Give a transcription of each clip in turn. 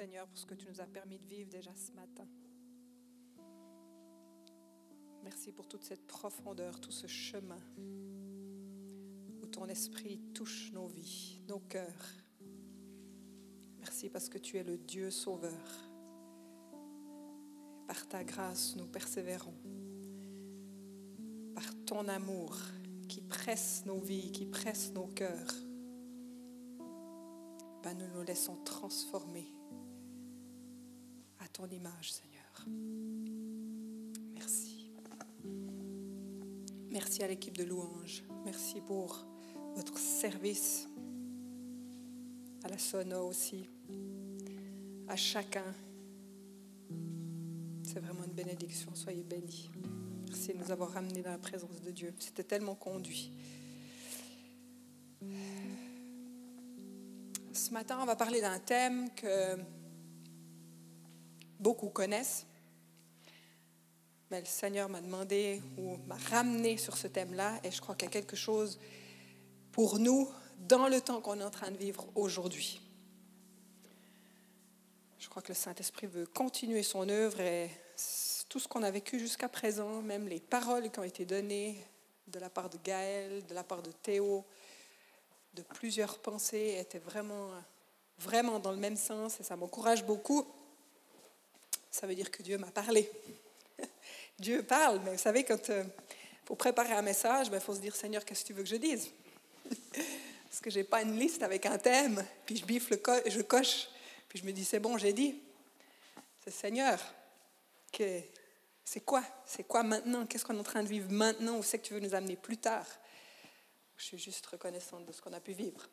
Seigneur pour ce que tu nous as permis de vivre déjà ce matin. Merci pour toute cette profondeur, tout ce chemin où ton esprit touche nos vies, nos cœurs. Merci parce que tu es le Dieu sauveur. Par ta grâce, nous persévérons. Par ton amour qui presse nos vies, qui presse nos cœurs, ben nous nous laissons transformer ton image, Seigneur. Merci. Merci à l'équipe de louange. Merci pour votre service, à la sono aussi, à chacun. C'est vraiment une bénédiction. Soyez bénis. Merci de nous avoir ramenés dans la présence de Dieu. C'était tellement conduit. Ce matin, on va parler d'un thème que beaucoup connaissent. Mais le Seigneur m'a demandé ou m'a ramené sur ce thème-là et je crois qu'il y a quelque chose pour nous dans le temps qu'on est en train de vivre aujourd'hui. Je crois que le Saint-Esprit veut continuer son œuvre et tout ce qu'on a vécu jusqu'à présent, même les paroles qui ont été données de la part de Gaël, de la part de Théo, de plusieurs pensées étaient vraiment, vraiment dans le même sens et ça m'encourage beaucoup. Ça veut dire que Dieu m'a parlé. Dieu parle, mais vous savez, quand euh, faut préparer un message, il ben, faut se dire Seigneur, qu'est-ce que tu veux que je dise? Parce que je n'ai pas une liste avec un thème, puis je biffe, le je coche, puis je me dis c'est bon, j'ai dit. C'est Seigneur, c'est quoi? C'est quoi maintenant? Qu'est-ce qu'on est en train de vivre maintenant? Où c'est que tu veux nous amener plus tard? Je suis juste reconnaissante de ce qu'on a pu vivre.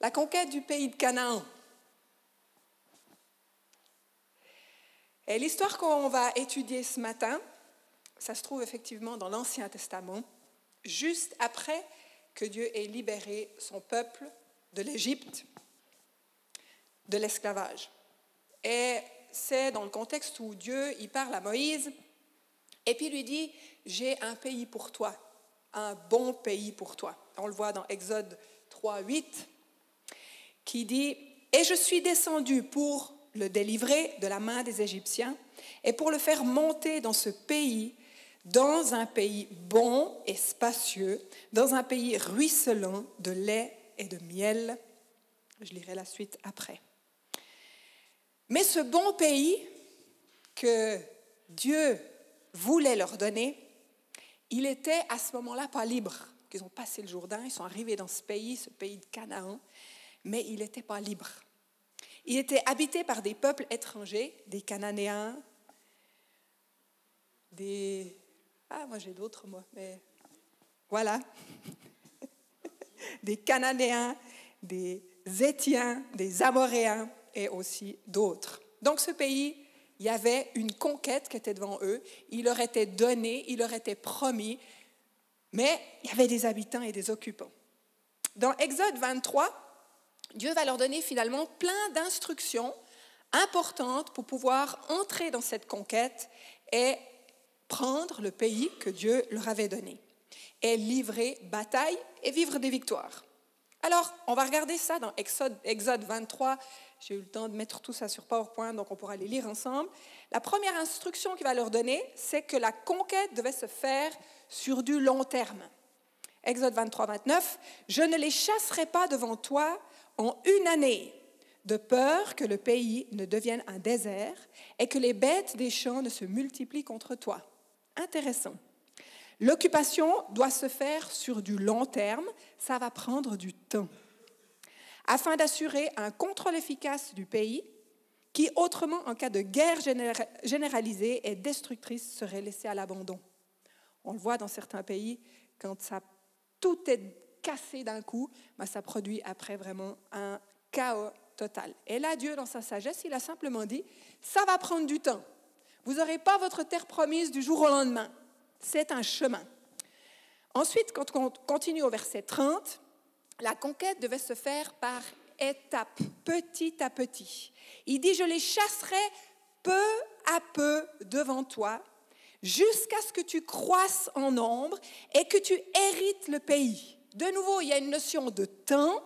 La conquête du pays de Canaan. L'histoire qu'on va étudier ce matin, ça se trouve effectivement dans l'Ancien Testament, juste après que Dieu ait libéré son peuple de l'Égypte, de l'esclavage. Et c'est dans le contexte où Dieu il parle à Moïse et puis lui dit J'ai un pays pour toi, un bon pays pour toi. On le voit dans Exode 3, 8, qui dit Et je suis descendu pour le délivrer de la main des Égyptiens et pour le faire monter dans ce pays, dans un pays bon et spacieux, dans un pays ruisselant de lait et de miel. Je lirai la suite après. Mais ce bon pays que Dieu voulait leur donner, il était à ce moment-là pas libre. Ils ont passé le Jourdain, ils sont arrivés dans ce pays, ce pays de Canaan, mais il n'était pas libre. Il était habité par des peuples étrangers, des Cananéens, des... Ah, moi j'ai d'autres, moi, mais voilà. des Cananéens, des Étiens, des Amoréens, et aussi d'autres. Donc ce pays, il y avait une conquête qui était devant eux, il leur était donné, il leur était promis, mais il y avait des habitants et des occupants. Dans Exode 23, Dieu va leur donner finalement plein d'instructions importantes pour pouvoir entrer dans cette conquête et prendre le pays que Dieu leur avait donné et livrer bataille et vivre des victoires. Alors, on va regarder ça dans Exode, Exode 23, j'ai eu le temps de mettre tout ça sur PowerPoint, donc on pourra les lire ensemble. La première instruction qu'il va leur donner, c'est que la conquête devait se faire sur du long terme. Exode 23, 29, Je ne les chasserai pas devant toi en une année, de peur que le pays ne devienne un désert et que les bêtes des champs ne se multiplient contre toi. Intéressant. L'occupation doit se faire sur du long terme, ça va prendre du temps afin d'assurer un contrôle efficace du pays qui, autrement, en cas de guerre généralisée et destructrice, serait laissé à l'abandon. On le voit dans certains pays, quand tout est cassé d'un coup, ben, ça produit après vraiment un chaos total. Et là, Dieu, dans sa sagesse, il a simplement dit, ça va prendre du temps. Vous n'aurez pas votre terre promise du jour au lendemain. C'est un chemin. Ensuite, quand on continue au verset 30, la conquête devait se faire par étapes, petit à petit. Il dit, je les chasserai peu à peu devant toi, jusqu'à ce que tu croisses en nombre et que tu hérites le pays. De nouveau, il y a une notion de temps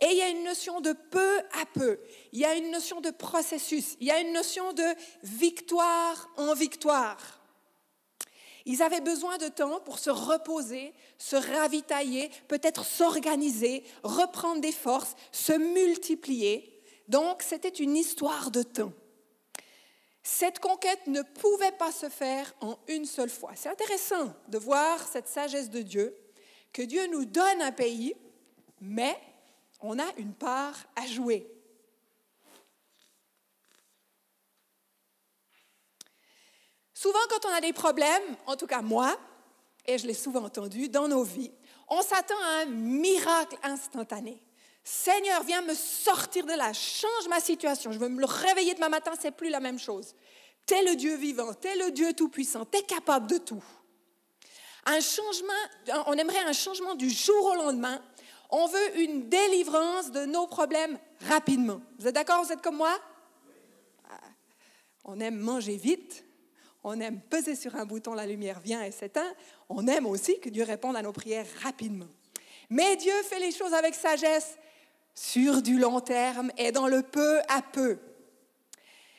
et il y a une notion de peu à peu. Il y a une notion de processus. Il y a une notion de victoire en victoire. Ils avaient besoin de temps pour se reposer, se ravitailler, peut-être s'organiser, reprendre des forces, se multiplier. Donc, c'était une histoire de temps. Cette conquête ne pouvait pas se faire en une seule fois. C'est intéressant de voir cette sagesse de Dieu, que Dieu nous donne un pays, mais on a une part à jouer. Souvent, quand on a des problèmes, en tout cas moi, et je l'ai souvent entendu dans nos vies, on s'attend à un miracle instantané. Seigneur, viens me sortir de là, change ma situation. Je veux me réveiller demain matin, c'est plus la même chose. T'es le Dieu vivant, t'es le Dieu tout-puissant, t'es capable de tout. Un changement, on aimerait un changement du jour au lendemain. On veut une délivrance de nos problèmes rapidement. Vous êtes d'accord? Vous êtes comme moi? On aime manger vite, on aime peser sur un bouton, la lumière vient et s'éteint. On aime aussi que Dieu réponde à nos prières rapidement. Mais Dieu fait les choses avec sagesse sur du long terme et dans le peu à peu.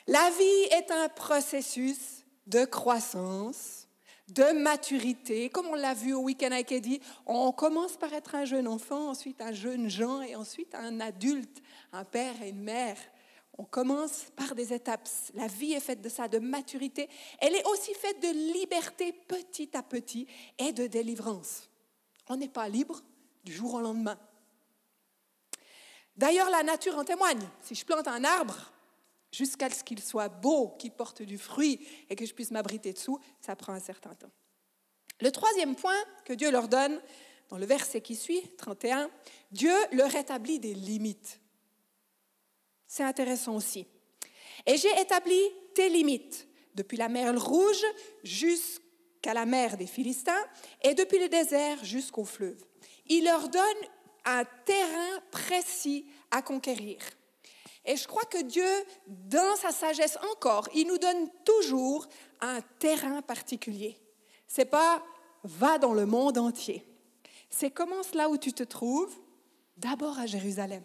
La vie est un processus de croissance, de maturité. Comme on l'a vu au week-end avec on commence par être un jeune enfant, ensuite un jeune Jean et ensuite un adulte, un père et une mère. On commence par des étapes. La vie est faite de ça, de maturité. Elle est aussi faite de liberté petit à petit et de délivrance. On n'est pas libre du jour au lendemain. D'ailleurs, la nature en témoigne. Si je plante un arbre, jusqu'à ce qu'il soit beau, qu'il porte du fruit et que je puisse m'abriter dessous, ça prend un certain temps. Le troisième point que Dieu leur donne, dans le verset qui suit, 31, Dieu leur établit des limites. C'est intéressant aussi. Et j'ai établi tes limites, depuis la mer Rouge jusqu'à la mer des Philistins, et depuis le désert jusqu'au fleuve. Il leur donne un terrain précis à conquérir. Et je crois que Dieu, dans sa sagesse encore, il nous donne toujours un terrain particulier. C'est pas va dans le monde entier. C'est commence là où tu te trouves, d'abord à Jérusalem.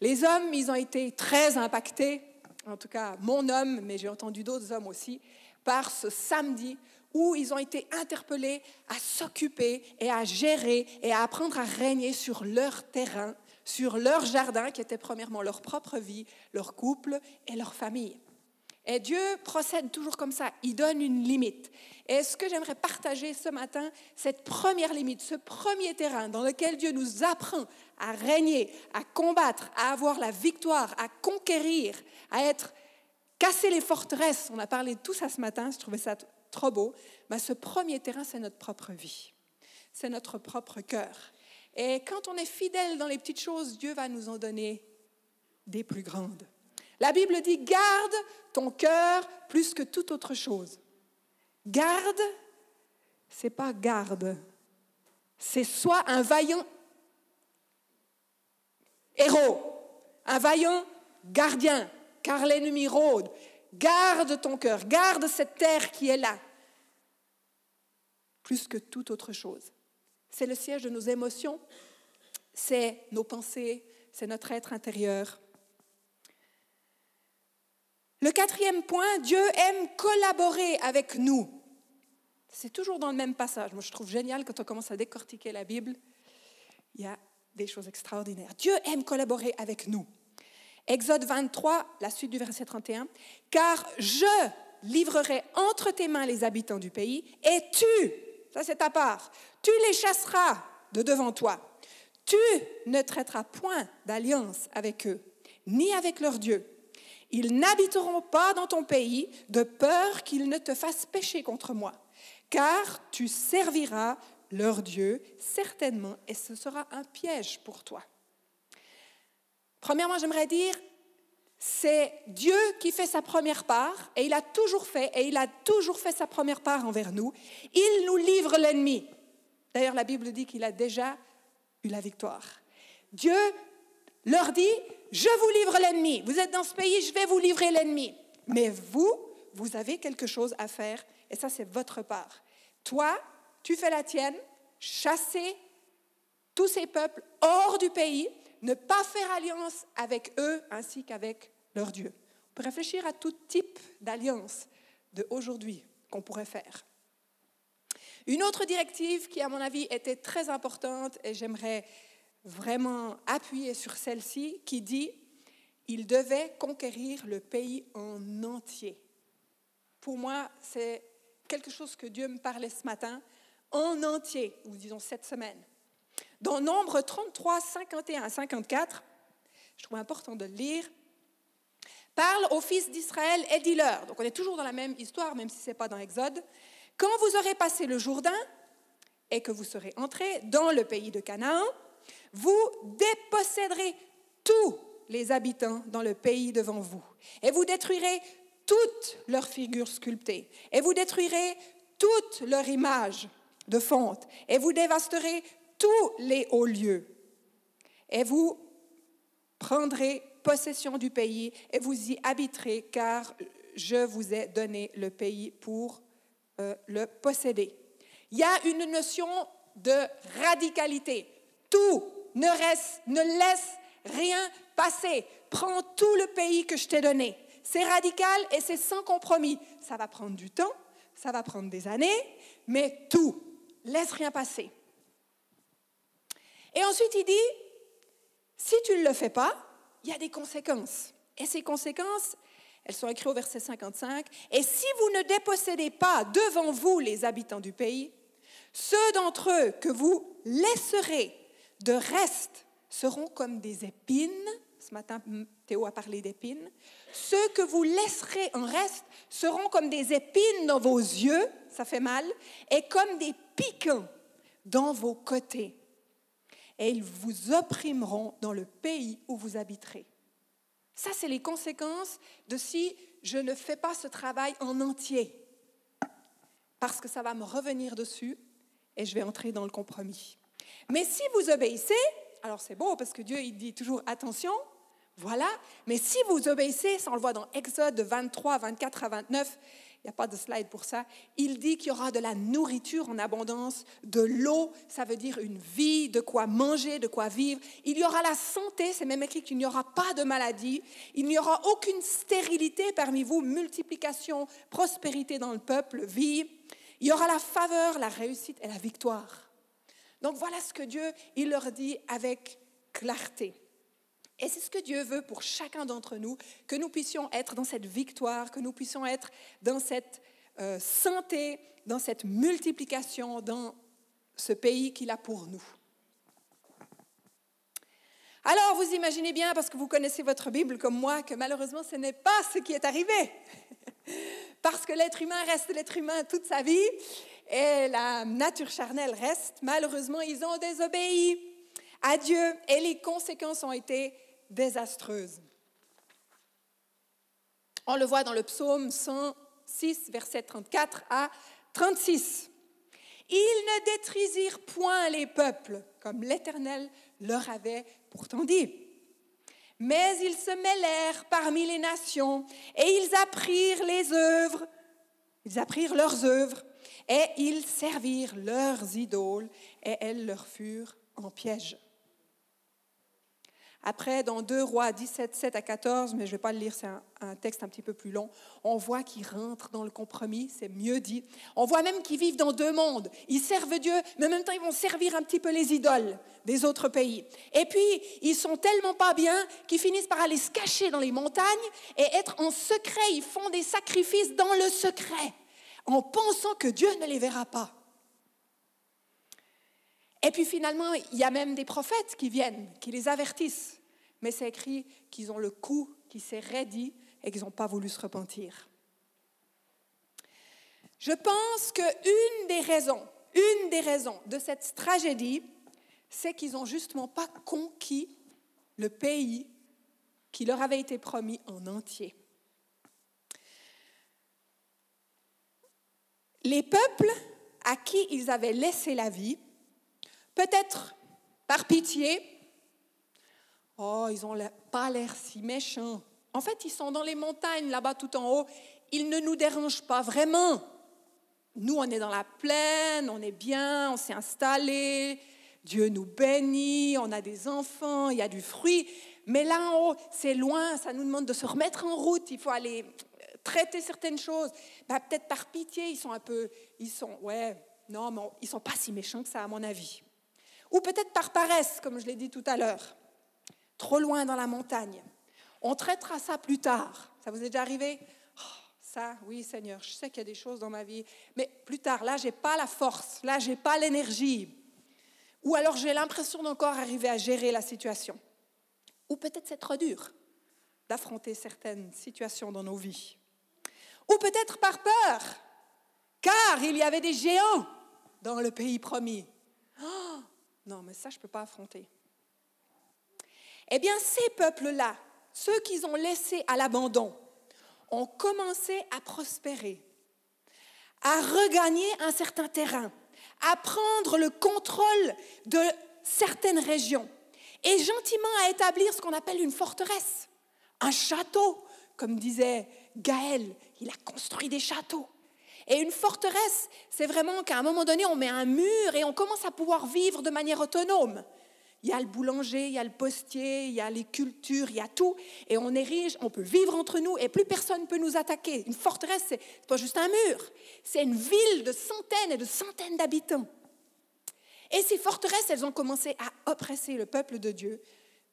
Les hommes, ils ont été très impactés, en tout cas mon homme, mais j'ai entendu d'autres hommes aussi, par ce samedi où ils ont été interpellés à s'occuper et à gérer et à apprendre à régner sur leur terrain, sur leur jardin, qui était premièrement leur propre vie, leur couple et leur famille. Et Dieu procède toujours comme ça, il donne une limite. Et ce que j'aimerais partager ce matin, cette première limite, ce premier terrain dans lequel Dieu nous apprend à régner, à combattre, à avoir la victoire, à conquérir, à être casser les forteresses. On a parlé de tout ça ce matin, je trouvais ça trop beau, mais ce premier terrain, c'est notre propre vie. C'est notre propre cœur. Et quand on est fidèle dans les petites choses, Dieu va nous en donner des plus grandes. La Bible dit, garde ton cœur plus que toute autre chose. Garde, c'est pas garde. C'est soit un vaillant héros, un vaillant gardien, car l'ennemi rôde. Garde ton cœur, garde cette terre qui est là, plus que toute autre chose. C'est le siège de nos émotions, c'est nos pensées, c'est notre être intérieur. Le quatrième point, Dieu aime collaborer avec nous. C'est toujours dans le même passage. Moi, je trouve génial quand on commence à décortiquer la Bible. Il y a des choses extraordinaires. Dieu aime collaborer avec nous. Exode 23, la suite du verset 31. Car je livrerai entre tes mains les habitants du pays, et tu, ça c'est ta part, tu les chasseras de devant toi. Tu ne traiteras point d'alliance avec eux, ni avec leurs dieux. Ils n'habiteront pas dans ton pays de peur qu'ils ne te fassent pécher contre moi, car tu serviras leur Dieu certainement, et ce sera un piège pour toi. Premièrement, j'aimerais dire, c'est Dieu qui fait sa première part, et il a toujours fait, et il a toujours fait sa première part envers nous. Il nous livre l'ennemi. D'ailleurs, la Bible dit qu'il a déjà eu la victoire. Dieu leur dit, je vous livre l'ennemi. Vous êtes dans ce pays, je vais vous livrer l'ennemi. Mais vous, vous avez quelque chose à faire, et ça, c'est votre part. Toi, tu fais la tienne, chasser tous ces peuples hors du pays, ne pas faire alliance avec eux ainsi qu'avec leur Dieu. On peut réfléchir à tout type d'alliance de aujourd'hui qu'on pourrait faire. Une autre directive qui, à mon avis, était très importante, et j'aimerais vraiment appuyer sur celle-ci, qui dit il devait conquérir le pays en entier. Pour moi, c'est quelque chose que Dieu me parlait ce matin, en entier, ou disons cette semaine. Dans Nombre 33, 51 à 54, je trouve important de le lire, parle aux fils d'Israël et dis-leur, donc on est toujours dans la même histoire, même si ce n'est pas dans Exode, quand vous aurez passé le Jourdain et que vous serez entrés dans le pays de Canaan, vous déposséderez tous les habitants dans le pays devant vous, et vous détruirez toutes leurs figures sculptées, et vous détruirez toutes leurs images de fonte, et vous dévasterez tous les hauts lieux, et vous prendrez possession du pays, et vous y habiterez, car je vous ai donné le pays pour euh, le posséder. Il y a une notion de radicalité. Tout ne, ne laisse rien passer. Prends tout le pays que je t'ai donné. C'est radical et c'est sans compromis. Ça va prendre du temps, ça va prendre des années, mais tout. Laisse rien passer. Et ensuite, il dit, si tu ne le fais pas, il y a des conséquences. Et ces conséquences, elles sont écrites au verset 55. Et si vous ne dépossédez pas devant vous les habitants du pays, ceux d'entre eux que vous laisserez de reste seront comme des épines. Ce matin, Théo a parlé d'épines. Ceux que vous laisserez en reste seront comme des épines dans vos yeux, ça fait mal, et comme des piquants dans vos côtés. Et ils vous opprimeront dans le pays où vous habiterez. Ça, c'est les conséquences de si je ne fais pas ce travail en entier. Parce que ça va me revenir dessus et je vais entrer dans le compromis. Mais si vous obéissez, alors c'est beau parce que Dieu il dit toujours attention, voilà, mais si vous obéissez, ça on le voit dans Exode 23, 24 à 29, il n'y a pas de slide pour ça, il dit qu'il y aura de la nourriture en abondance, de l'eau, ça veut dire une vie, de quoi manger, de quoi vivre. Il y aura la santé, c'est même écrit qu'il n'y aura pas de maladie, il n'y aura aucune stérilité parmi vous, multiplication, prospérité dans le peuple, vie. Il y aura la faveur, la réussite et la victoire. Donc voilà ce que Dieu, il leur dit avec clarté. Et c'est ce que Dieu veut pour chacun d'entre nous, que nous puissions être dans cette victoire, que nous puissions être dans cette euh, santé, dans cette multiplication, dans ce pays qu'il a pour nous. Alors, vous imaginez bien, parce que vous connaissez votre Bible comme moi, que malheureusement, ce n'est pas ce qui est arrivé. parce que l'être humain reste l'être humain toute sa vie et la nature charnelle reste. Malheureusement, ils ont désobéi à Dieu et les conséquences ont été désastreuse. On le voit dans le psaume 106, verset 34 à 36. Ils ne détruisirent point les peuples, comme l'Éternel leur avait pourtant dit. Mais ils se mêlèrent parmi les nations et ils apprirent les œuvres, ils apprirent leurs œuvres et ils servirent leurs idoles et elles leur furent en piège. Après, dans 2 Rois 17, 7 à 14, mais je ne vais pas le lire, c'est un, texte un petit peu plus long, on voit qu'ils rentrent dans le compromis, c'est mieux dit. On voit même qu'ils vivent dans deux mondes. Ils servent Dieu, mais en même temps, ils vont servir un petit peu les idoles des autres pays. Et puis, ils sont tellement pas bien qu'ils finissent par aller se cacher dans les montagnes et être en secret. Ils font des sacrifices dans le secret, en pensant que Dieu ne les verra pas. Et puis finalement, il y a même des prophètes qui viennent, qui les avertissent. Mais c'est écrit qu'ils ont le cou qui s'est raidi et qu'ils n'ont pas voulu se repentir. Je pense qu'une des raisons, une des raisons de cette tragédie, c'est qu'ils n'ont justement pas conquis le pays qui leur avait été promis en entier. Les peuples à qui ils avaient laissé la vie Peut-être par pitié. Oh, ils n'ont pas l'air si méchants. En fait, ils sont dans les montagnes là-bas tout en haut. Ils ne nous dérangent pas vraiment. Nous, on est dans la plaine, on est bien, on s'est installé. Dieu nous bénit, on a des enfants, il y a du fruit. Mais là en haut, c'est loin, ça nous demande de se remettre en route, il faut aller traiter certaines choses. Bah, Peut-être par pitié, ils sont un peu, ils sont, ouais, non, mais ils sont pas si méchants que ça, à mon avis. Ou peut-être par paresse, comme je l'ai dit tout à l'heure, trop loin dans la montagne. On traitera ça plus tard. Ça vous est déjà arrivé? Oh, Ça, oui, Seigneur, je sais qu'il y a des choses dans ma vie, mais plus tard, là, j'ai pas la force, là, j'ai pas l'énergie. Ou alors j'ai l'impression d'encore arriver à gérer la situation. Ou peut-être c'est trop dur d'affronter certaines situations dans nos vies. Ou peut-être par peur, car il y avait des géants dans le pays promis. Oh, non, mais ça, je ne peux pas affronter. Eh bien, ces peuples-là, ceux qu'ils ont laissés à l'abandon, ont commencé à prospérer, à regagner un certain terrain, à prendre le contrôle de certaines régions et gentiment à établir ce qu'on appelle une forteresse, un château, comme disait Gaël, il a construit des châteaux. Et une forteresse, c'est vraiment qu'à un moment donné, on met un mur et on commence à pouvoir vivre de manière autonome. Il y a le boulanger, il y a le postier, il y a les cultures, il y a tout. Et on est riche, on peut vivre entre nous et plus personne ne peut nous attaquer. Une forteresse, c'est pas juste un mur, c'est une ville de centaines et de centaines d'habitants. Et ces forteresses, elles ont commencé à oppresser le peuple de Dieu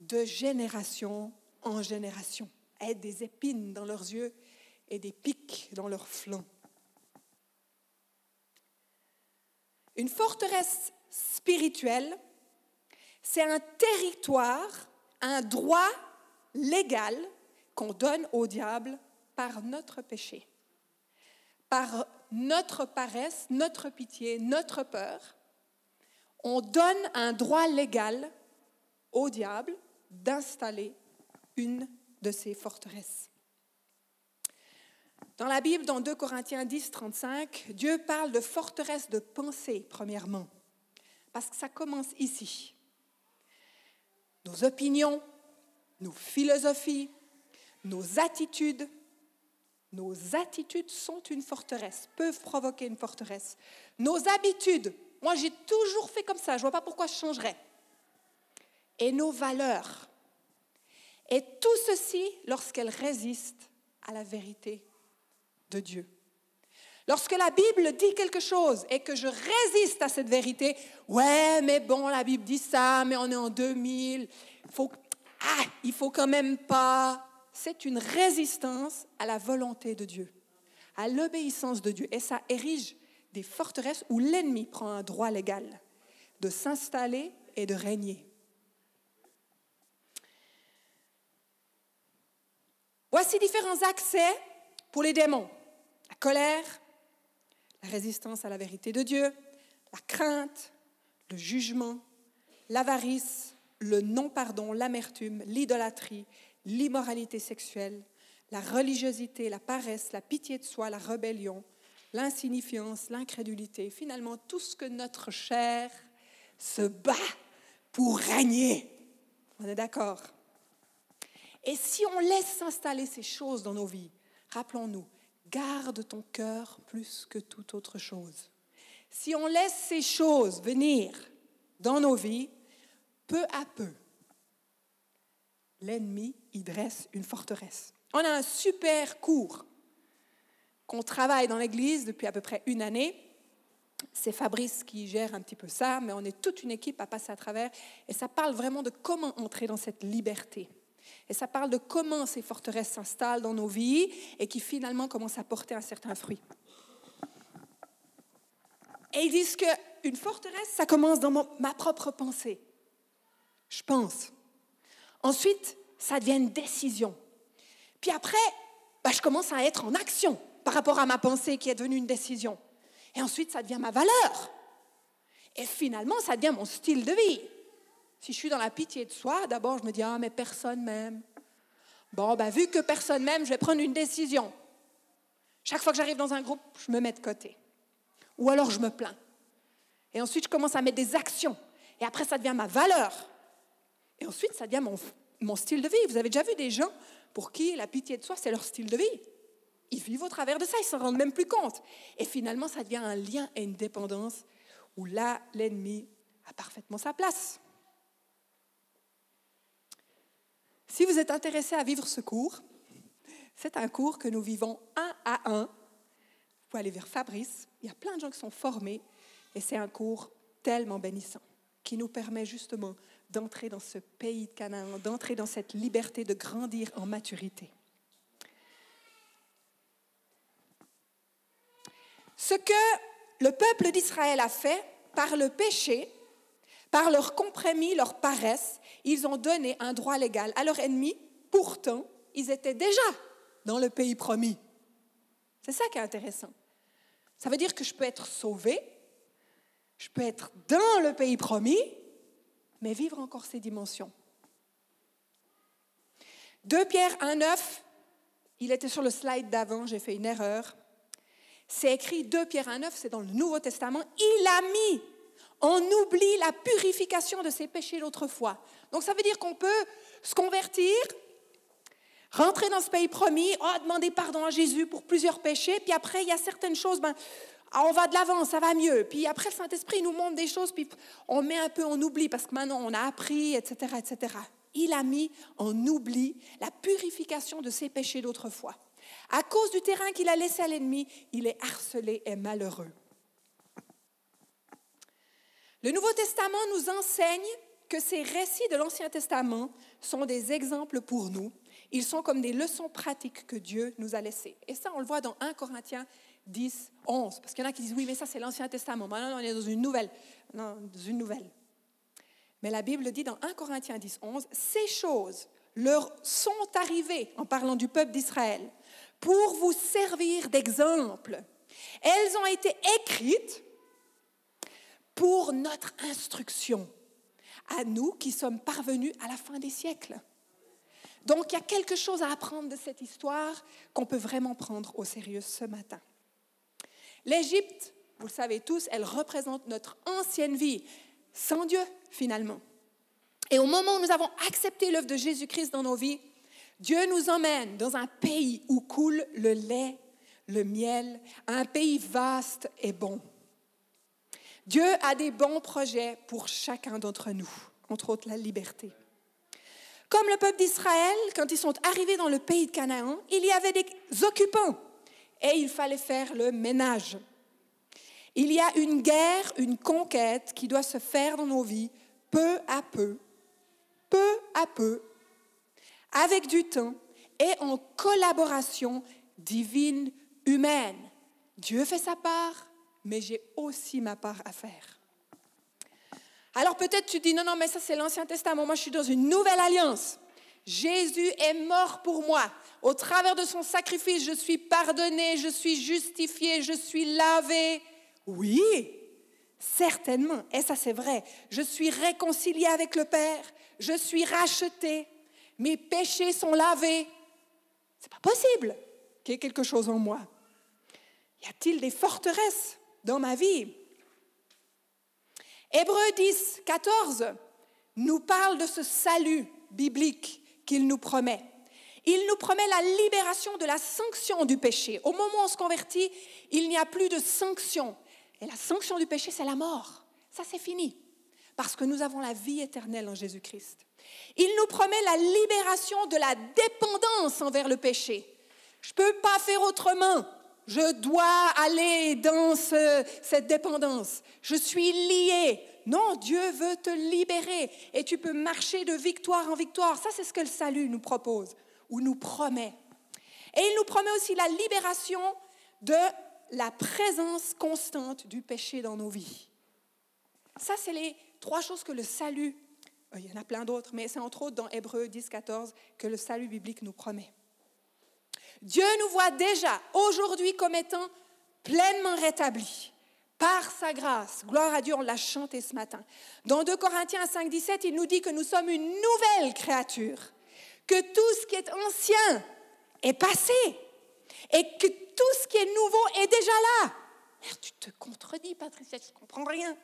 de génération en génération, être des épines dans leurs yeux et des pics dans leurs flancs. Une forteresse spirituelle, c'est un territoire, un droit légal qu'on donne au diable par notre péché, par notre paresse, notre pitié, notre peur. On donne un droit légal au diable d'installer une de ces forteresses. Dans la Bible, dans 2 Corinthiens 10, 35, Dieu parle de forteresse de pensée, premièrement, parce que ça commence ici. Nos opinions, nos philosophies, nos attitudes, nos attitudes sont une forteresse, peuvent provoquer une forteresse. Nos habitudes, moi j'ai toujours fait comme ça, je ne vois pas pourquoi je changerais. Et nos valeurs. Et tout ceci lorsqu'elles résistent à la vérité de Dieu. Lorsque la Bible dit quelque chose et que je résiste à cette vérité, ouais, mais bon, la Bible dit ça, mais on est en 2000, faut, ah, il faut quand même pas. C'est une résistance à la volonté de Dieu, à l'obéissance de Dieu. Et ça érige des forteresses où l'ennemi prend un droit légal de s'installer et de régner. Voici différents accès pour les démons la colère, la résistance à la vérité de Dieu, la crainte, le jugement, l'avarice, le non-pardon, l'amertume, l'idolâtrie, l'immoralité sexuelle, la religiosité, la paresse, la pitié de soi, la rébellion, l'insignifiance, l'incrédulité, finalement tout ce que notre chair se bat pour régner. On est d'accord Et si on laisse s'installer ces choses dans nos vies, rappelons-nous, garde ton cœur plus que toute autre chose. Si on laisse ces choses venir dans nos vies, peu à peu, l'ennemi y dresse une forteresse. On a un super cours qu'on travaille dans l'Église depuis à peu près une année. C'est Fabrice qui gère un petit peu ça, mais on est toute une équipe à passer à travers. Et ça parle vraiment de comment entrer dans cette liberté. Et ça parle de comment ces forteresses s'installent dans nos vies et qui finalement commencent à porter un certain fruit. Et ils disent qu'une forteresse, ça commence dans ma propre pensée. Je pense. Ensuite, ça devient une décision. Puis après, bah, je commence à être en action par rapport à ma pensée qui est devenue une décision. Et ensuite, ça devient ma valeur. Et finalement, ça devient mon style de vie. Si je suis dans la pitié de soi, d'abord je me dis, ah, mais personne m'aime. Bon, ben, vu que personne m'aime, je vais prendre une décision. Chaque fois que j'arrive dans un groupe, je me mets de côté. Ou alors je me plains. Et ensuite, je commence à mettre des actions. Et après, ça devient ma valeur. Et ensuite, ça devient mon, mon style de vie. Vous avez déjà vu des gens pour qui la pitié de soi, c'est leur style de vie. Ils vivent au travers de ça, ils s'en rendent même plus compte. Et finalement, ça devient un lien et une dépendance où là, l'ennemi a parfaitement sa place. Si vous êtes intéressé à vivre ce cours, c'est un cours que nous vivons un à un. Vous pouvez aller vers Fabrice, il y a plein de gens qui sont formés et c'est un cours tellement bénissant qui nous permet justement d'entrer dans ce pays de Canaan, d'entrer dans cette liberté, de grandir en maturité. Ce que le peuple d'Israël a fait par le péché, par leur compromis, leur paresse, ils ont donné un droit légal à leur ennemi. Pourtant, ils étaient déjà dans le pays promis. C'est ça qui est intéressant. Ça veut dire que je peux être sauvé, je peux être dans le pays promis, mais vivre encore ces dimensions. 2 Pierre 1,9, il était sur le slide d'avant, j'ai fait une erreur. C'est écrit 2 Pierre 1,9, c'est dans le Nouveau Testament. Il a mis on oublie la purification de ses péchés d'autrefois. Donc ça veut dire qu'on peut se convertir, rentrer dans ce pays promis, oh, demander pardon à Jésus pour plusieurs péchés, puis après il y a certaines choses, ben, ah, on va de l'avant, ça va mieux. Puis après le Saint-Esprit nous montre des choses, puis on met un peu en oubli parce que maintenant on a appris, etc., etc. Il a mis en oubli la purification de ses péchés d'autrefois. À cause du terrain qu'il a laissé à l'ennemi, il est harcelé et malheureux. Le Nouveau Testament nous enseigne que ces récits de l'Ancien Testament sont des exemples pour nous. Ils sont comme des leçons pratiques que Dieu nous a laissées. Et ça, on le voit dans 1 Corinthiens 10, 11. Parce qu'il y en a qui disent, oui, mais ça, c'est l'Ancien Testament. Maintenant, on est dans une nouvelle. Non, dans une nouvelle. Mais la Bible dit dans 1 Corinthiens 10, 11, ces choses leur sont arrivées, en parlant du peuple d'Israël, pour vous servir d'exemple. Elles ont été écrites pour notre instruction, à nous qui sommes parvenus à la fin des siècles. Donc il y a quelque chose à apprendre de cette histoire qu'on peut vraiment prendre au sérieux ce matin. L'Égypte, vous le savez tous, elle représente notre ancienne vie, sans Dieu finalement. Et au moment où nous avons accepté l'œuvre de Jésus-Christ dans nos vies, Dieu nous emmène dans un pays où coule le lait, le miel, un pays vaste et bon. Dieu a des bons projets pour chacun d'entre nous, entre autres la liberté. Comme le peuple d'Israël, quand ils sont arrivés dans le pays de Canaan, il y avait des occupants et il fallait faire le ménage. Il y a une guerre, une conquête qui doit se faire dans nos vies peu à peu, peu à peu, avec du temps et en collaboration divine humaine. Dieu fait sa part, mais j'ai aussi ma part à faire. Alors peut-être tu dis, non, non, mais ça c'est l'Ancien Testament, moi je suis dans une nouvelle alliance. Jésus est mort pour moi. Au travers de son sacrifice, je suis pardonné, je suis justifié, je suis lavé. Oui, certainement. Et ça c'est vrai. Je suis réconcilié avec le Père. Je suis racheté. Mes péchés sont lavés. C'est pas possible qu'il y ait quelque chose en moi. Y a-t-il des forteresses? Dans ma vie. Hébreu 10, 14 nous parle de ce salut biblique qu'il nous promet. Il nous promet la libération de la sanction du péché. Au moment où on se convertit, il n'y a plus de sanction. Et la sanction du péché, c'est la mort. Ça, c'est fini. Parce que nous avons la vie éternelle en Jésus-Christ. Il nous promet la libération de la dépendance envers le péché. Je ne peux pas faire autrement. Je dois aller dans cette dépendance. Je suis lié. Non, Dieu veut te libérer et tu peux marcher de victoire en victoire. Ça, c'est ce que le salut nous propose ou nous promet. Et il nous promet aussi la libération de la présence constante du péché dans nos vies. Ça, c'est les trois choses que le salut, euh, il y en a plein d'autres, mais c'est entre autres dans Hébreu 10, 14 que le salut biblique nous promet. Dieu nous voit déjà aujourd'hui comme étant pleinement rétablis par sa grâce. Gloire à Dieu, on l'a chanté ce matin. Dans 2 Corinthiens 5, 17, il nous dit que nous sommes une nouvelle créature, que tout ce qui est ancien est passé et que tout ce qui est nouveau est déjà là. tu te contredis, Patricia, je ne comprends rien.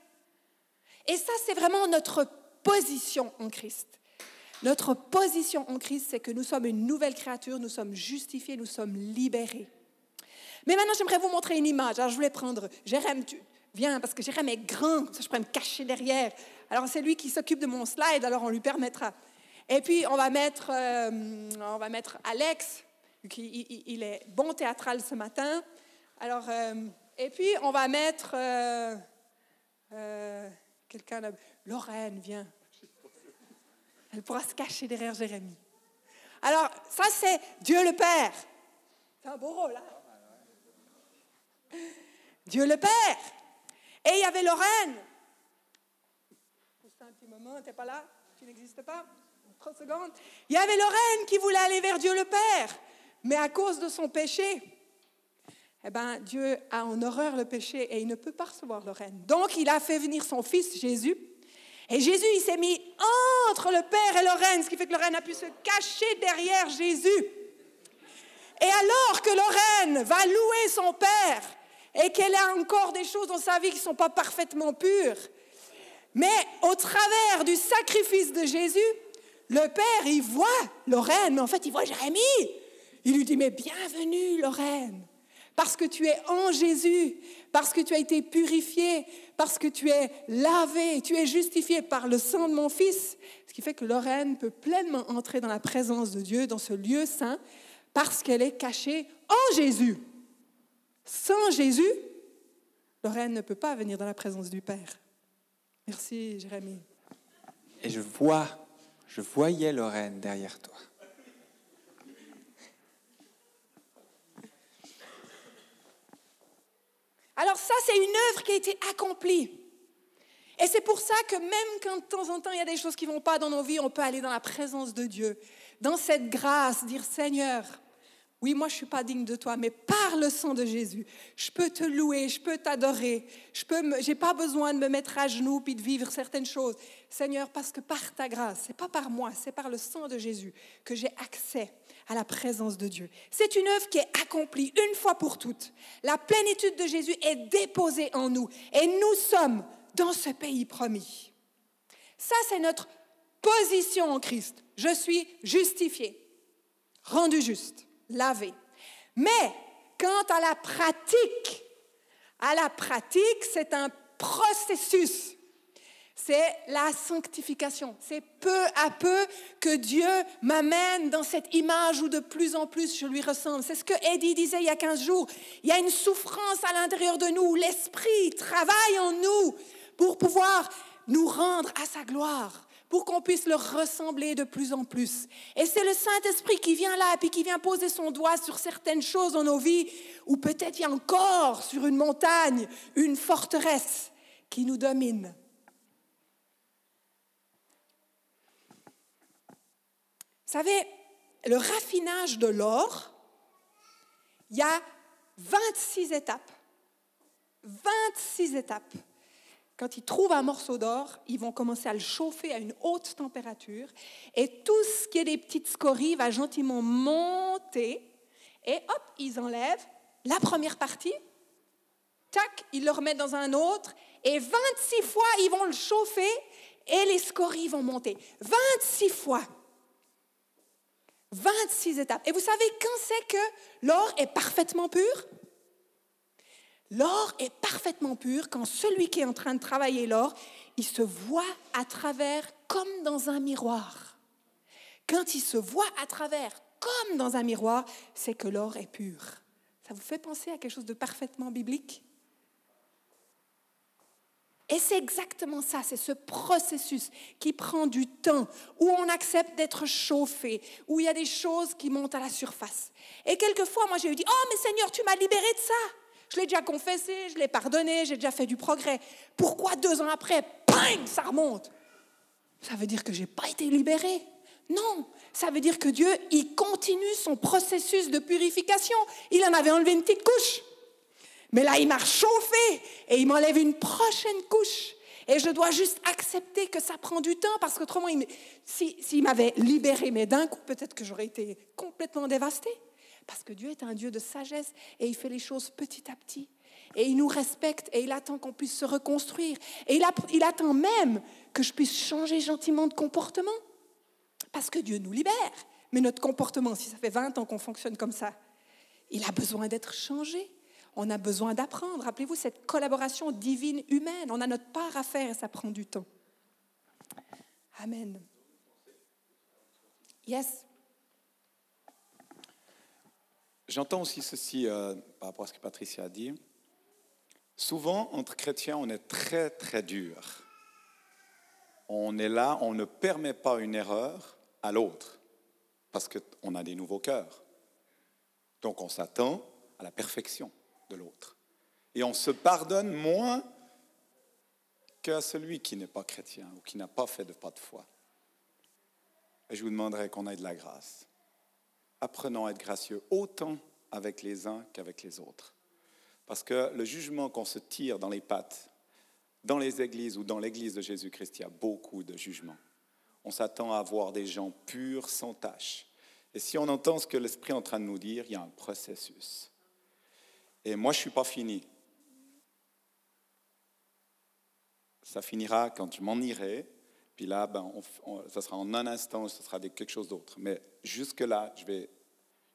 Et ça, c'est vraiment notre position en Christ. Notre position en Christ, c'est que nous sommes une nouvelle créature, nous sommes justifiés, nous sommes libérés. Mais maintenant, j'aimerais vous montrer une image. Alors, je voulais prendre, Jérém, viens, parce que Jérémy est grand, ça je pourrais me cacher derrière. Alors c'est lui qui s'occupe de mon slide, alors on lui permettra. Et puis on va mettre, euh, on va mettre Alex, qui il, est bon théâtral ce matin. Alors, euh, et puis on va mettre euh, quelqu'un, Lorraine, viens. Elle pourra se cacher derrière Jérémie. Alors, ça, c'est Dieu le Père. C'est un beau rôle, hein? Dieu le Père. Et il y avait Lorraine. Juste un petit moment, t'es pas là? Tu n'existes pas? 30 secondes. Il y avait Lorraine qui voulait aller vers Dieu le Père, mais à cause de son péché, eh ben, Dieu a en horreur le péché et il ne peut pas recevoir Lorraine. Donc, il a fait venir son fils Jésus et Jésus, il s'est mis entre le Père et Lorraine, ce qui fait que Lorraine a pu se cacher derrière Jésus. Et alors que Lorraine va louer son Père et qu'elle a encore des choses dans sa vie qui ne sont pas parfaitement pures, mais au travers du sacrifice de Jésus, le Père, il voit Lorraine, en fait, il voit Jérémie. Il lui dit, mais bienvenue, Lorraine, parce que tu es en Jésus, parce que tu as été purifié, parce que tu es lavé, tu es justifié par le sang de mon Fils. Ce qui fait que Lorraine peut pleinement entrer dans la présence de Dieu, dans ce lieu saint, parce qu'elle est cachée en Jésus. Sans Jésus, Lorraine ne peut pas venir dans la présence du Père. Merci, Jérémie. Et je vois, je voyais Lorraine derrière toi. Alors ça, c'est une œuvre qui a été accomplie. Et c'est pour ça que même quand de temps en temps il y a des choses qui ne vont pas dans nos vies, on peut aller dans la présence de Dieu, dans cette grâce, dire Seigneur, oui, moi je ne suis pas digne de toi, mais par le sang de Jésus, je peux te louer, je peux t'adorer, je n'ai pas besoin de me mettre à genoux puis de vivre certaines choses. Seigneur, parce que par ta grâce, c'est pas par moi, c'est par le sang de Jésus que j'ai accès à la présence de Dieu. C'est une œuvre qui est accomplie une fois pour toutes. La plénitude de Jésus est déposée en nous et nous sommes dans ce pays promis. Ça, c'est notre position en Christ. Je suis justifié, rendu juste, lavé. Mais quant à la pratique, à la pratique, c'est un processus c'est la sanctification. C'est peu à peu que Dieu m'amène dans cette image où de plus en plus je lui ressemble. C'est ce que Eddie disait il y a 15 jours. Il y a une souffrance à l'intérieur de nous. L'Esprit travaille en nous pour pouvoir nous rendre à sa gloire, pour qu'on puisse le ressembler de plus en plus. Et c'est le Saint-Esprit qui vient là puis qui vient poser son doigt sur certaines choses dans nos vies, ou peut-être il y a encore sur une montagne une forteresse qui nous domine Vous savez, le raffinage de l'or, il y a 26 étapes. 26 étapes. Quand ils trouvent un morceau d'or, ils vont commencer à le chauffer à une haute température et tout ce qui est des petites scories va gentiment monter et hop, ils enlèvent la première partie, tac, ils le remettent dans un autre et 26 fois ils vont le chauffer et les scories vont monter. 26 fois. 26 étapes. Et vous savez quand c'est que l'or est parfaitement pur? L'or est parfaitement pur quand celui qui est en train de travailler l'or, il se voit à travers comme dans un miroir. Quand il se voit à travers comme dans un miroir, c'est que l'or est pur. Ça vous fait penser à quelque chose de parfaitement biblique? Et c'est exactement ça, c'est ce processus qui prend du temps, où on accepte d'être chauffé, où il y a des choses qui montent à la surface. Et quelquefois, moi, j'ai eu dit, oh, mais Seigneur, tu m'as libéré de ça. Je l'ai déjà confessé, je l'ai pardonné, j'ai déjà fait du progrès. Pourquoi deux ans après, bang, ça remonte? Ça veut dire que je n'ai pas été libéré. Non, ça veut dire que Dieu, il continue son processus de purification. Il en avait enlevé une petite couche. Mais là, il m'a chauffé et il m'enlève une prochaine couche. Et je dois juste accepter que ça prend du temps parce qu'autrement, s'il m'avait libéré, mais d'un coup, peut-être que j'aurais été complètement dévastée. Parce que Dieu est un Dieu de sagesse et il fait les choses petit à petit. Et il nous respecte et il attend qu'on puisse se reconstruire. Et il, attend même que je puisse changer gentiment de comportement. Parce que Dieu nous libère. Mais notre comportement, si ça fait 20 ans qu'on fonctionne comme ça, il a besoin d'être changé. On a besoin d'apprendre. Rappelez-vous cette collaboration divine humaine. On a notre part à faire et ça prend du temps. Amen. Yes. J'entends aussi ceci euh, par rapport à ce que Patricia a dit. Souvent, entre chrétiens, on est très, très dur. On est là, on ne permet pas une erreur à l'autre, parce qu'on a des nouveaux cœurs. Donc, on s'attend à la perfection de l'autre. Et on se pardonne moins qu'à celui qui n'est pas chrétien ou qui n'a pas fait de pas de foi. Et je vous demanderai qu'on ait de la grâce. Apprenons à être gracieux autant avec les uns qu'avec les autres. Parce que le jugement qu'on se tire dans les pattes, dans les églises ou dans l'église de Jésus-Christ, il y a beaucoup de jugements. On s'attend à voir des gens purs, sans tache. Et si on entend ce que l'Esprit est en train de nous dire, il y a un processus. Et moi, je ne suis pas fini. Ça finira quand je m'en irai. Puis là, ben, ça sera en un instant, ça sera quelque chose d'autre. Mais jusque-là, je vais,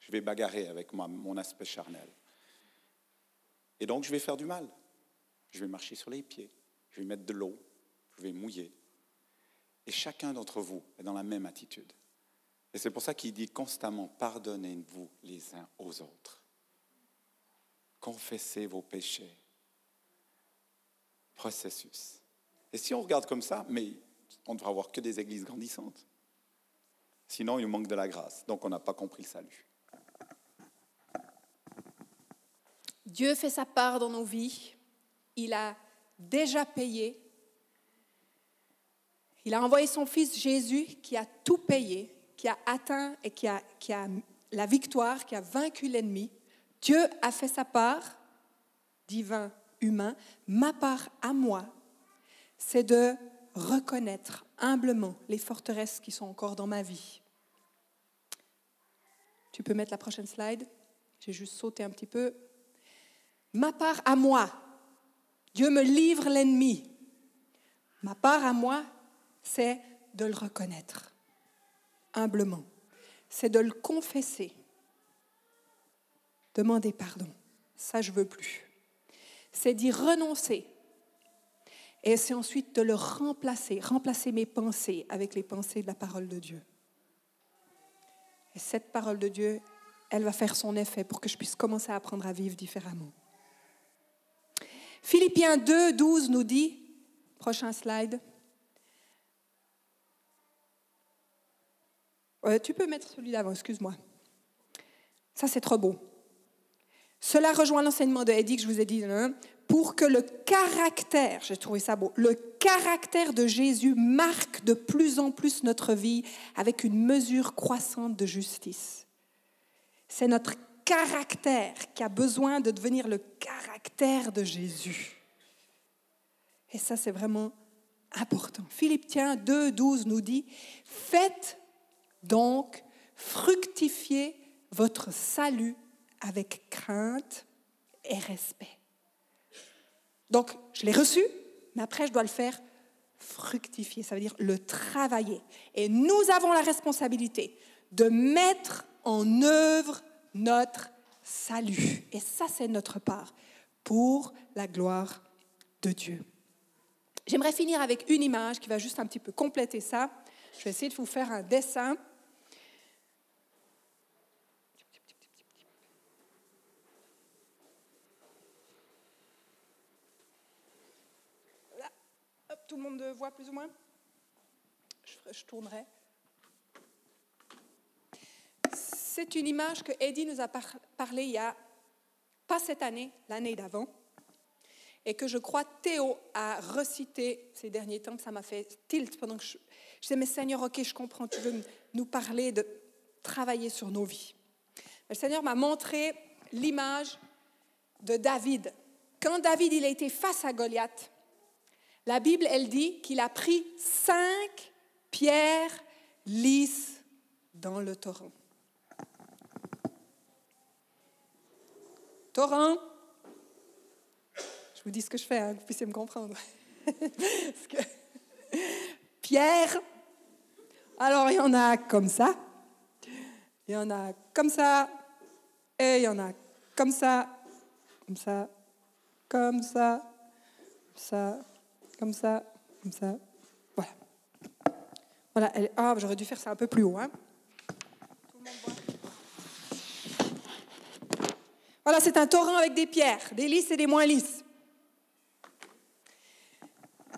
je vais bagarrer avec mon aspect charnel. Et donc, je vais faire du mal. Je vais marcher sur les pieds. Je vais mettre de l'eau. Je vais mouiller. Et chacun d'entre vous est dans la même attitude. Et c'est pour ça qu'il dit constamment, pardonnez-vous les uns aux autres. Confessez vos péchés. Processus. Et si on regarde comme ça, mais on ne devra avoir que des églises grandissantes. Sinon, il manque de la grâce. Donc, on n'a pas compris le salut. Dieu fait sa part dans nos vies. Il a déjà payé. Il a envoyé son fils Jésus qui a tout payé, qui a atteint et qui a la victoire, qui a vaincu l'ennemi. Dieu a fait sa part, divin, humain. Ma part à moi, c'est de reconnaître humblement les forteresses qui sont encore dans ma vie. Tu peux mettre la prochaine slide J'ai juste sauté un petit peu. Ma part à moi, Dieu me livre l'ennemi. Ma part à moi, c'est de le reconnaître humblement. C'est de le confesser. Demander pardon. Ça, je veux plus. C'est d'y renoncer et c'est ensuite de le remplacer, remplacer mes pensées avec les pensées de la parole de Dieu. Et cette parole de Dieu, elle va faire son effet pour que je puisse commencer à apprendre à vivre différemment. Philippiens 2, 12 nous dit, prochain slide, euh, tu peux mettre celui d'avant, excuse-moi. Ça, c'est trop beau. Cela rejoint l'enseignement de Eddie que je vous ai dit. Hein pour que le caractère, j'ai trouvé ça beau, le caractère de Jésus marque de plus en plus notre vie avec une mesure croissante de justice. C'est notre caractère qui a besoin de devenir le caractère de Jésus. Et ça, c'est vraiment important. Philippiens 2, 12 nous dit, faites donc fructifier votre salut avec crainte et respect. Donc, je l'ai reçu, mais après, je dois le faire fructifier, ça veut dire le travailler. Et nous avons la responsabilité de mettre en œuvre notre salut. Et ça, c'est notre part pour la gloire de Dieu. J'aimerais finir avec une image qui va juste un petit peu compléter ça. Je vais essayer de vous faire un dessin. Tout le monde voit plus ou moins? Je, tournerai. C'est une image que Eddie nous a parlé il y a, pas cette année, l'année d'avant, et que je crois Théo a recité ces derniers temps, ça m'a fait tilt pendant que je, je disais, mais Seigneur, ok, je comprends, tu veux nous parler de travailler sur nos vies. Le Seigneur m'a montré l'image de David. Quand David il a été face à Goliath, la Bible, elle dit qu'il a pris cinq pierres lisses dans le torrent. Torrent, je vous dis ce que je fais, hein, vous puissiez me comprendre. pierre, alors il y en a comme ça, il y en a comme ça, et il y en a comme ça. comme ça, comme ça, comme ça, comme ça, comme ça. Voilà. Voilà. Ah, j'aurais dû faire ça un peu plus haut. Hein. Voilà, c'est un torrent avec des pierres, des lisses et des moins lisses.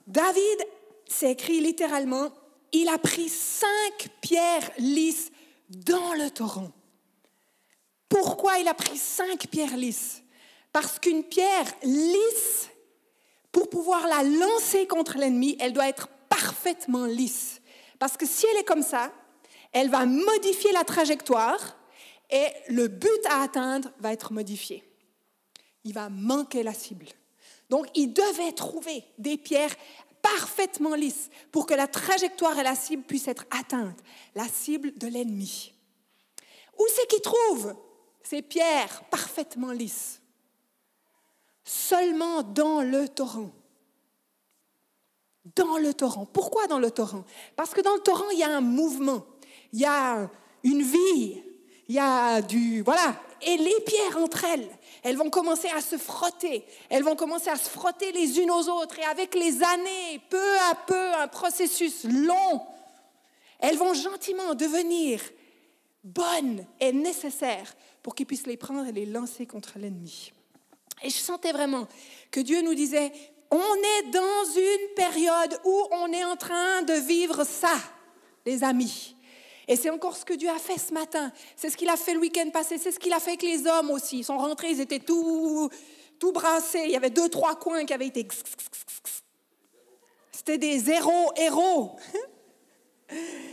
David, c'est écrit littéralement, il a pris cinq pierres lisses dans le torrent. Pourquoi il a pris cinq pierres lisses? Parce qu'une pierre lisse, pour pouvoir la lancer contre l'ennemi, elle doit être parfaitement lisse. Parce que si elle est comme ça, elle va modifier la trajectoire et le but à atteindre va être modifié. Il va manquer la cible. Donc, il devait trouver des pierres parfaitement lisses pour que la trajectoire et la cible puissent être atteintes, la cible de l'ennemi. Où c'est qu'il trouve ces pierres parfaitement lisses? Seulement dans le torrent. Dans le torrent. Pourquoi dans le torrent? Parce que dans le torrent, il y a un mouvement, il y a une vie, il y a du... Voilà. Et les pierres entre elles, elles vont commencer à se frotter. Elles vont commencer à se frotter les unes aux autres. Et avec les années, peu à peu, un processus long, elles vont gentiment devenir bonnes et nécessaires pour qu'ils puissent les prendre et les lancer contre l'ennemi. Et je sentais vraiment que Dieu nous disait, on est dans une période où on est en train de vivre ça, les amis. Et c'est encore ce que Dieu a fait ce matin. C'est ce qu'il a fait le week-end passé. C'est ce qu'il a fait avec les hommes aussi. Ils sont rentrés, ils étaient tout, tout brassés. Il y avait deux, trois coins qui avaient été... C'était des héros, héros.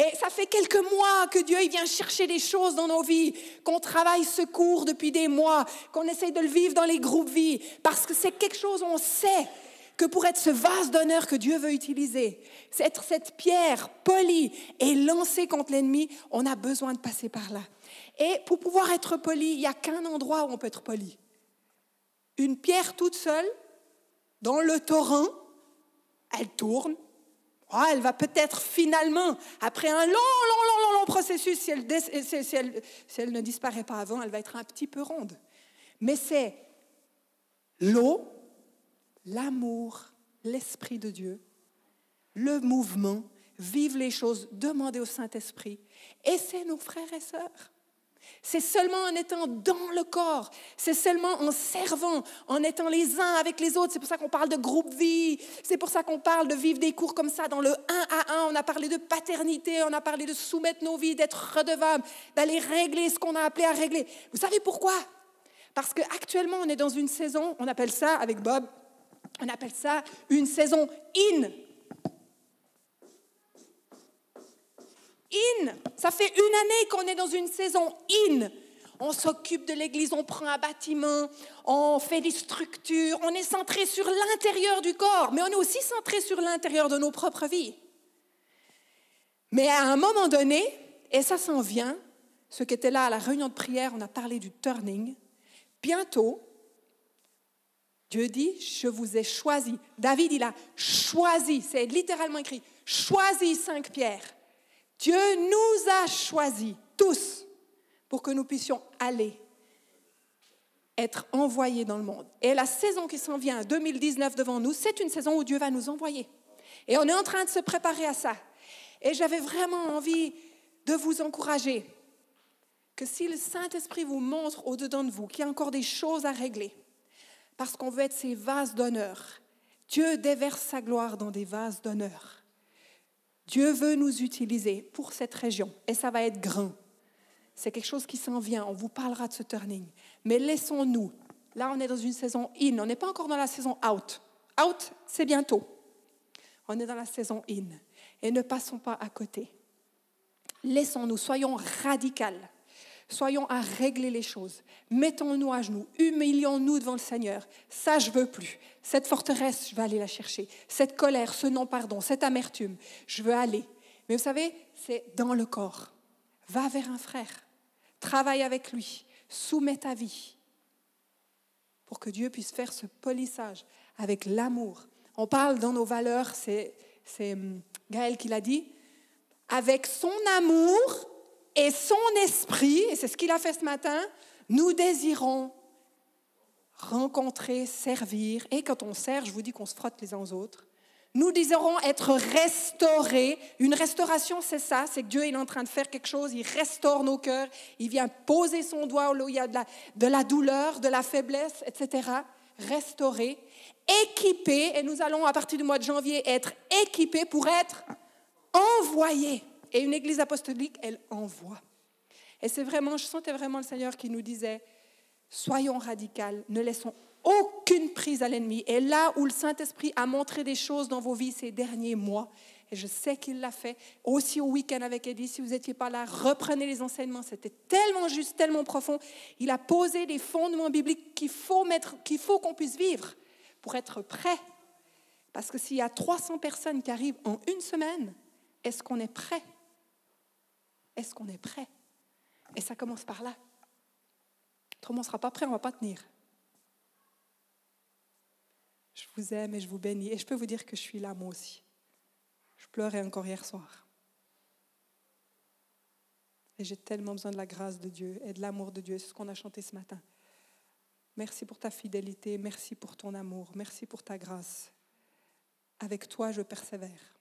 Et ça fait quelques mois que Dieu il vient chercher des choses dans nos vies, qu'on travaille secours depuis des mois, qu'on essaye de le vivre dans les groupes vie, parce que c'est quelque chose, on sait que pour être ce vase d'honneur que Dieu veut utiliser, être cette pierre polie et lancée contre l'ennemi, on a besoin de passer par là. Et pour pouvoir être poli, il n'y a qu'un endroit où on peut être poli. Une pierre toute seule, dans le torrent, elle tourne. Oh, elle va peut-être finalement, après un long, long, long, long, long processus, si elle, si elle, si elle ne disparaît pas avant, elle va être un petit peu ronde. Mais c'est l'eau l'amour, l'Esprit de Dieu, le mouvement, vivre les choses, demander au Saint-Esprit. Et c'est nos frères et sœurs. C'est seulement en étant dans le corps, c'est seulement en servant, en étant les uns avec les autres. C'est pour ça qu'on parle de groupe vie, c'est pour ça qu'on parle de vivre des cours comme ça dans le 1 à 1. On a parlé de paternité, on a parlé de soumettre nos vies, d'être redevables, d'aller régler ce qu'on a appelé à régler. Vous savez pourquoi? Parce qu'actuellement, on est dans une saison, on appelle ça avec Bob on appelle ça une saison in. In. Ça fait une année qu'on est dans une saison in. On s'occupe de l'église, on prend un bâtiment, on fait des structures, on est centré sur l'intérieur du corps, mais on est aussi centré sur l'intérieur de nos propres vies. Mais à un moment donné, et ça s'en vient, ce qui était là à la réunion de prière, on a parlé du turning, bientôt, Dieu dit, je vous ai choisi. David, il a choisi, c'est littéralement écrit, choisi cinq pierres. Dieu nous a choisis tous pour que nous puissions aller, être envoyés dans le monde. Et la saison qui s'en vient, 2019 devant nous, c'est une saison où Dieu va nous envoyer. Et on est en train de se préparer à ça. Et j'avais vraiment envie de vous encourager que si le Saint-Esprit vous montre au-dedans de vous qu'il y a encore des choses à régler, parce qu'on veut être ces vases d'honneur. Dieu déverse sa gloire dans des vases d'honneur. Dieu veut nous utiliser pour cette région et ça va être grand. C'est quelque chose qui s'en vient. On vous parlera de ce turning. Mais laissons-nous. Là, on est dans une saison in. On n'est pas encore dans la saison out. Out, c'est bientôt. On est dans la saison in. Et ne passons pas à côté. Laissons-nous, soyons radicales. Soyons à régler les choses. Mettons-nous à genoux. Humilions-nous devant le Seigneur. Ça, je veux plus. Cette forteresse, je vais aller la chercher. Cette colère, ce non-pardon, cette amertume, je veux aller. Mais vous savez, c'est dans le corps. Va vers un frère. Travaille avec lui. Soumets ta vie pour que Dieu puisse faire ce polissage avec l'amour. On parle dans nos valeurs, c'est hum, Gaël qui l'a dit, avec son amour, et son esprit, et c'est ce qu'il a fait ce matin, nous désirons rencontrer, servir. Et quand on sert, je vous dis qu'on se frotte les uns aux autres. Nous désirons être restaurés. Une restauration, c'est ça, c'est que Dieu est en train de faire quelque chose, il restaure nos cœurs, il vient poser son doigt où il y a de la, de la douleur, de la faiblesse, etc. Restaurer, équipés, et nous allons à partir du mois de janvier être équipés pour être envoyés. Et une église apostolique, elle envoie. Et c'est vraiment, je sentais vraiment le Seigneur qui nous disait, soyons radicaux, ne laissons aucune prise à l'ennemi. Et là où le Saint-Esprit a montré des choses dans vos vies ces derniers mois, et je sais qu'il l'a fait, aussi au week-end avec Eddie, si vous n'étiez pas là, reprenez les enseignements, c'était tellement juste, tellement profond. Il a posé des fondements bibliques qu'il faut, mettre, qu'il faut qu'on puisse vivre pour être prêt. Parce que s'il y a 300 personnes qui arrivent en une semaine, est-ce qu'on est prêt? Est-ce qu'on est prêt? Et ça commence par là. Autrement, on ne sera pas prêt, on ne va pas tenir. Je vous aime et je vous bénis. Et je peux vous dire que je suis là, moi aussi. Je pleurais encore hier soir. Et j'ai tellement besoin de la grâce de Dieu et de l'amour de Dieu. C'est ce qu'on a chanté ce matin. Merci pour ta fidélité, merci pour ton amour, merci pour ta grâce. Avec toi, je persévère.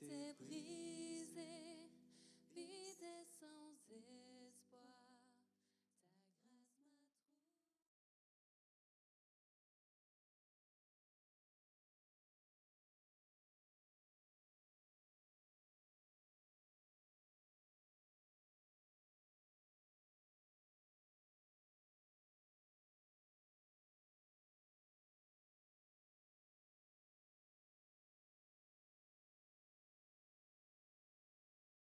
tes prises.